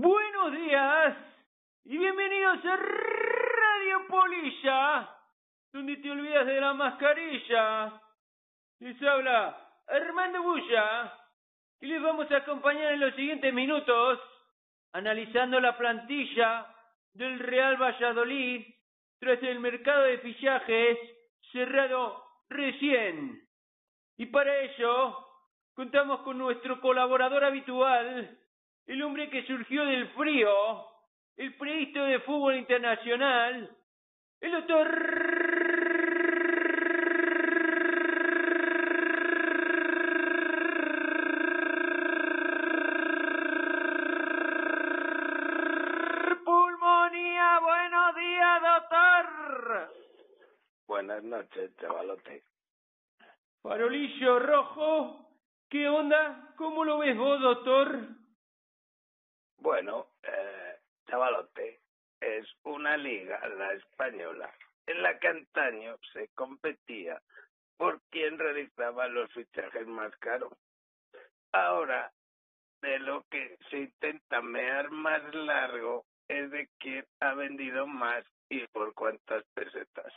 Buenos días y bienvenidos a Radio Polilla, donde te olvidas de la mascarilla. Les habla Armando Bulla y les vamos a acompañar en los siguientes minutos analizando la plantilla del Real Valladolid tras el mercado de fichajes cerrado recién. Y para ello contamos con nuestro colaborador habitual, el hombre que surgió del frío, el periodista de fútbol internacional, el doctor Pulmonía. Buenos días, doctor. Buenas noches, chavalote. Farolillo rojo, ¿qué onda? ¿Cómo lo ves vos, doctor? Bueno, eh, chavalote, es una liga, la española, en la que antaño se competía por quién realizaba los fichajes más caros. Ahora, de lo que se intenta mear más largo es de quién ha vendido más y por cuántas pesetas.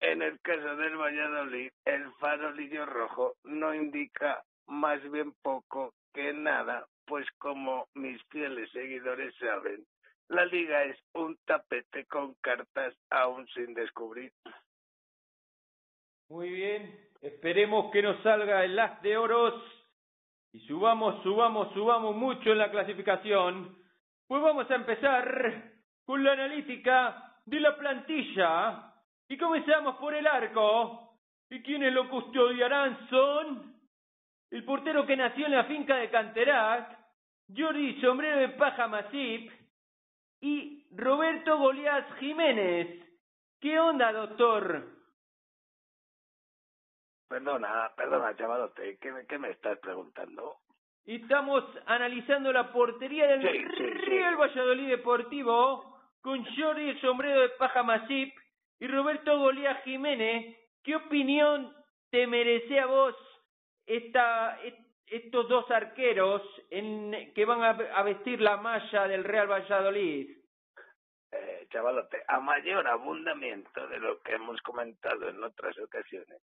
En el caso del Valladolid, el farolillo rojo no indica más bien poco que nada, pues como mis fieles seguidores saben, la liga es un tapete con cartas aún sin descubrir. Muy bien, esperemos que nos salga el as de oros y subamos, subamos, subamos mucho en la clasificación. Pues vamos a empezar con la analítica de la plantilla y comenzamos por el arco. ¿Y quienes lo custodiarán son? El portero que nació en la finca de Canterac, Jordi Sombrero de Paja Masip y Roberto Goliás Jiménez. ¿Qué onda, doctor? Perdona, perdona, chavalote, ¿qué, qué me estás preguntando? Estamos analizando la portería del Sí, sí, sí. Real Valladolid Deportivo con Jordi el Sombrero de Paja Masip y Roberto Golía Jiménez. ¿Qué opinión te merece a vos estos dos arqueros que van a, a vestir la malla del Real Valladolid? Eh, chavalote, a mayor abundamiento de lo que hemos comentado en otras ocasiones,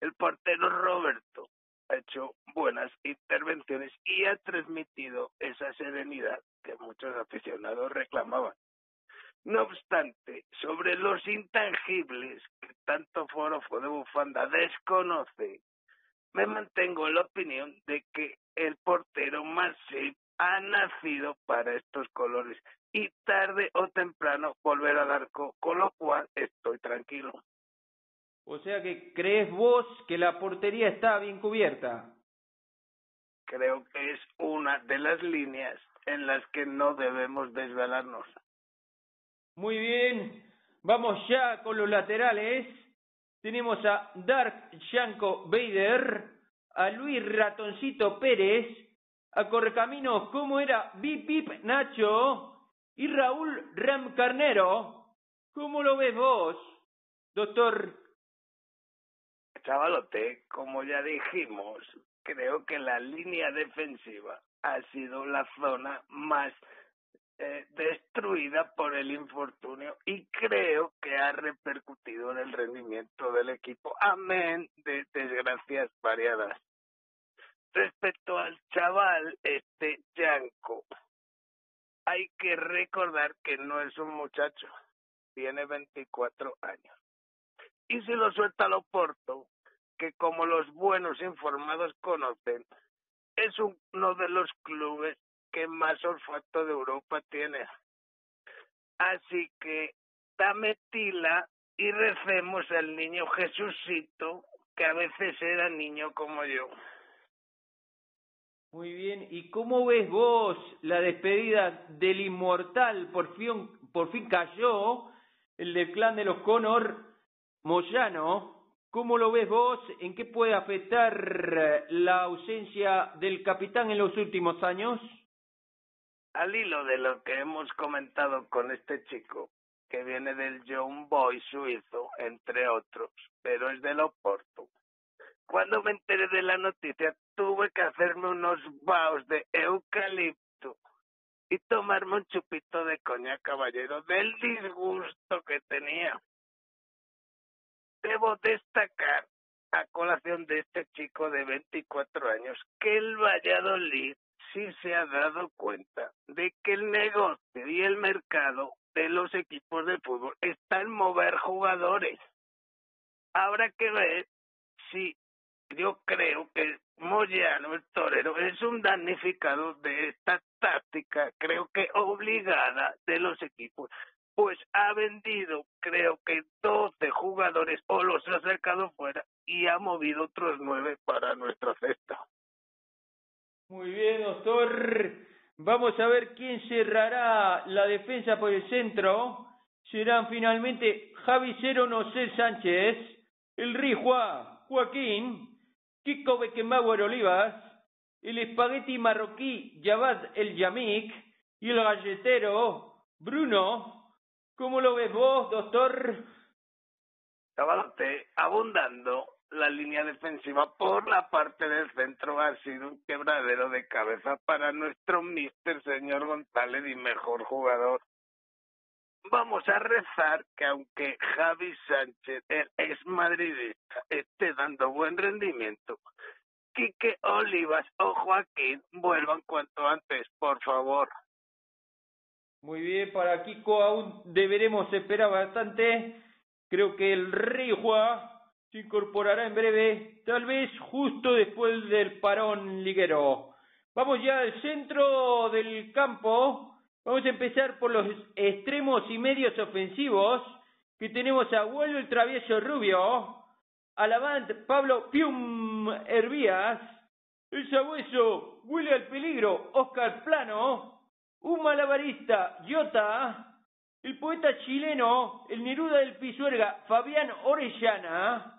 el portero Roberto ha hecho buenas intervenciones y ha transmitido esa serenidad que muchos aficionados reclamaban. No obstante, sobre los intangibles que tanto forofo de bufanda desconoce, me mantengo en la opinión de que el portero Masip ha nacido para estos colores y tarde o temprano volver al arco, con lo cual estoy tranquilo. O sea que crees vos que la portería está bien cubierta. Creo que es una de las líneas en las que no debemos desvelarnos. Muy bien, vamos ya con los laterales. Tenemos a Dark Yanko Bader, a Luis Ratoncito Pérez, a Correcaminos, ¿cómo era? Bip Bip Nacho y Raúl Ram Carnero. ¿Cómo lo ves vos, doctor? Chavalote, como ya dijimos, creo que la línea defensiva ha sido la zona más eh, destruida por el infortunio y creo que ha repercutido en el rendimiento del equipo, amén de desgracias variadas. Respecto al chaval, este Yanko, hay que recordar que no es un muchacho, tiene 24 años. Y si lo suelta al Oporto, que como los buenos informados conocen, es uno de los clubes que más olfato de Europa tiene. Así que dame tila y recemos al niño Jesucito, que a veces era niño como yo. Muy bien, ¿y cómo ves vos la despedida del inmortal? Por fin, por fin cayó el del clan de los Connor, Moyano. ¿Cómo lo ves vos? ¿En qué puede afectar la ausencia del capitán en los últimos años? Al hilo de lo que hemos comentado con este chico, que viene del Young Boy suizo, entre otros, pero es del Oporto. Cuando me enteré de la noticia, tuve que hacerme unos baos de eucalipto y tomarme un chupito de coña, caballero, del disgusto que tenía. Debo destacar, a colación de este chico de 24 años, que el Valladolid sí se ha dado cuenta de que el negocio y el mercado de los equipos de fútbol está en mover jugadores. Habrá que ver si yo creo que Moyano, el torero, es un damnificado de esta táctica, creo que obligada de los equipos, pues ha vendido, creo que 12 jugadores o los ha sacado fuera y ha movido otros nueve para nuestra cesta. Muy bien, doctor. Vamos a ver quién cerrará la defensa por el centro. Serán finalmente Javi Cero Nosel Sánchez, el Rijua Joaquín, Kiko Beckenbauer Olivas, el espagueti marroquí Javad El Yamik y el galletero Bruno. ¿Cómo lo ves vos, doctor? Cabalote, abundando la línea defensiva por la parte del centro ha sido un quebradero de cabeza para nuestro mister señor González y mejor jugador. Vamos a rezar que aunque Javi Sánchez, es madridista, esté dando buen rendimiento, Quique Olivas o Joaquín vuelvan cuanto antes, por favor. Muy bien, para Kiko aún deberemos esperar bastante. Creo que el Rey Juan se incorporará en breve, tal vez justo después del parón liguero. Vamos ya al centro del campo. Vamos a empezar por los extremos y medios ofensivos, que tenemos a Vuelo el travieso Rubio, Alavant Pablo Pium Hervías, el sabueso Willy al peligro Oscar Plano, un malabarista Jota, el poeta chileno, el Neruda del Pisuerga Fabián Orellana,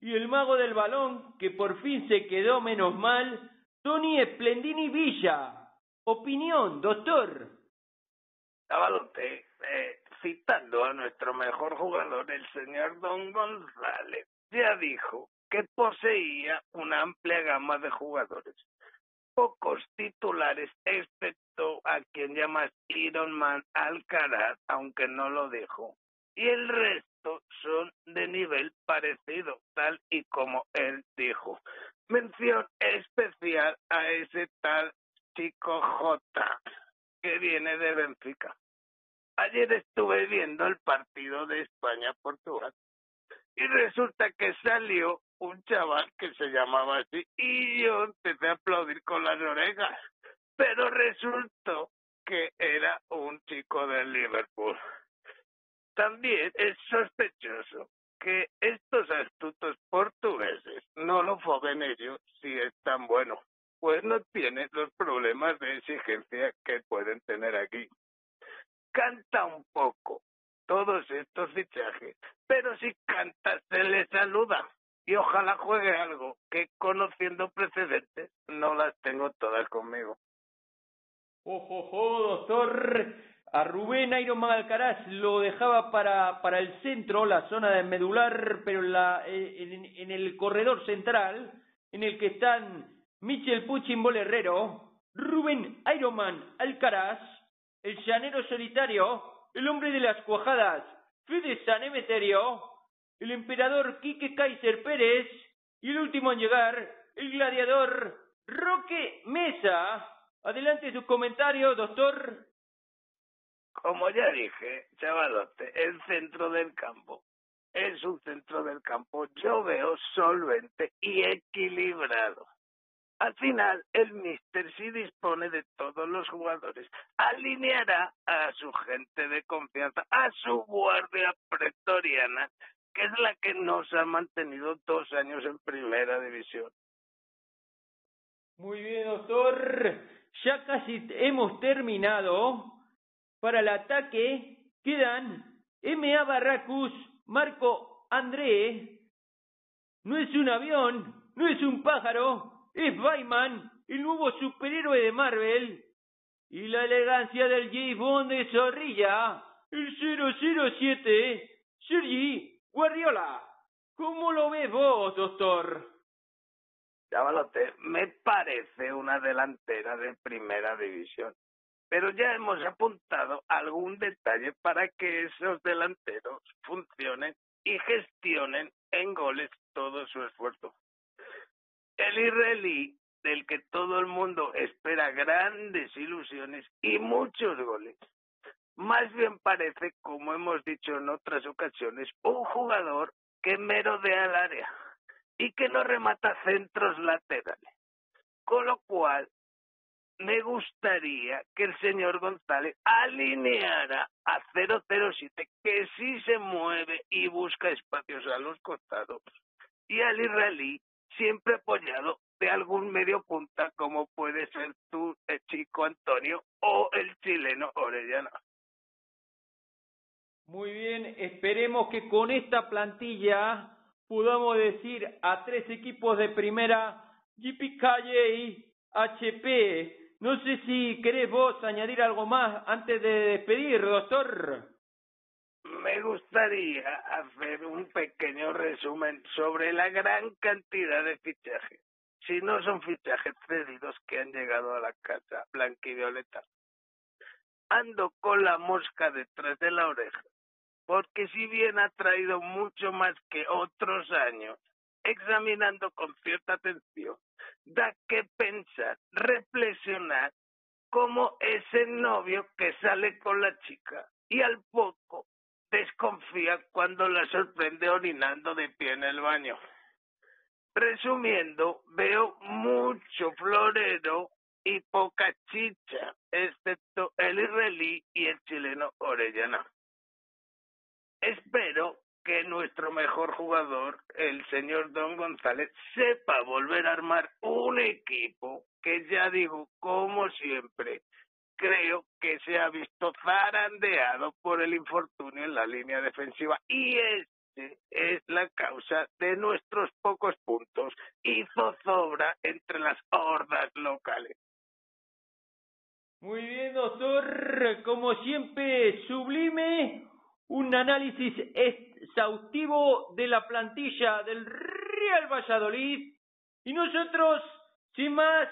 y el mago del balón, que por fin se quedó menos mal, Tony Splendini Villa. Opinión, doctor. Cabalote, eh, citando a nuestro mejor jugador, el señor Don González, ya dijo que poseía una amplia gama de jugadores, pocos titulares, excepto a quien llamas Iron Man Alcaraz, aunque no lo dijo, y el resto son de nivel parecido, tal y como él dijo. Mención especial a ese tal chico J que viene de Benfica. Ayer estuve viendo el partido de España-Portugal y resulta que salió un chaval que se llamaba así y yo empecé a aplaudir con las orejas, pero resultó que era un chico del Liverpool. También es sospechoso que estos astutos portugueses no lo foguen ellos si es tan bueno, pues no tiene los problemas de exigencia que pueden tener aquí. Canta un poco todos estos fichajes, pero si canta se le saluda y ojalá juegue algo que conociendo precedentes no las tengo todas conmigo. Ojo, ojo, doctor. A Rubén Iron Alcaraz lo dejaba para, para el centro, la zona de medular, pero en, la, eh, en, el corredor central, en el que están Michel Puchimbol Herrero, Rubén Ironman Alcaraz, el llanero solitario, el hombre de las cuajadas, Fede San Emeterio, el emperador Quique Kaiser Pérez y el último en llegar, el gladiador Roque Mesa. Adelante su comentario, doctor. Como ya dije, chavalote, el centro del campo es un centro del campo, yo veo solvente y equilibrado. Al final, el Mister sí dispone de todos los jugadores. Alineará a su gente de confianza, a su guardia pretoriana, que es la que nos ha mantenido dos años en primera división. Muy bien, doctor. Ya casi hemos terminado. Para el ataque quedan M.A. Barracus, Marco André. No es un avión, no es un pájaro, es Bayman, el nuevo superhéroe de Marvel. Y la elegancia del J. Bond de Zorrilla, el 007, Sergi Guardiola. ¿Cómo lo ves vos, doctor? Chavalote, me parece una delantera de primera división. Pero ya hemos apuntado algún detalle para que esos delanteros funcionen y gestionen en goles todo su esfuerzo. El israelí, del que todo el mundo espera grandes ilusiones y muchos goles, más bien parece, como hemos dicho en otras ocasiones, un jugador que merodea el área y que no remata centros laterales. Con lo cual, me gustaría que el señor González alineara a 007, que sí se mueve y busca espacios a los costados, y al israelí, siempre apoyado de algún medio punta, como puede ser tú, el chico Antonio, o el chileno Orellana. Muy bien, esperemos que con esta plantilla podamos decir a tres equipos de primera, y HP. No sé si querés vos añadir algo más antes de despedir, doctor. Me gustaría hacer un pequeño resumen sobre la gran cantidad de fichajes. Si no son fichajes cedidos que han llegado a la casa blanquivioleta. Ando con la mosca detrás de la oreja porque si bien ha traído mucho más que otros años, examinando con cierta atención, da que pensar, reflexionar cómo ese novio que sale con la chica y al poco desconfía cuando la sorprende orinando de pie en el baño. Resumiendo, veo mucho florero y poca chicha, excepto el israelí y el chileno Orellana. Espero que nuestro mejor jugador, el señor Don González, sepa volver a armar un equipo que ya digo, como siempre, creo que se ha visto zarandeado por el infortunio en la línea defensiva. Y este es la causa de nuestros pocos puntos y zozobra entre las hordas locales. Muy bien, doctor, como siempre, sublime un análisis exhaustivo de la plantilla del Real Valladolid. Y nosotros, sin más,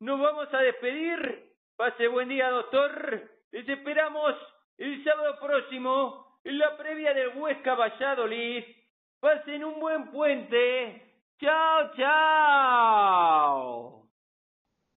nos vamos a despedir. Pase buen día, doctor. Les esperamos el sábado próximo en la previa del Huesca Valladolid. Pasen un buen puente. Chao, chao.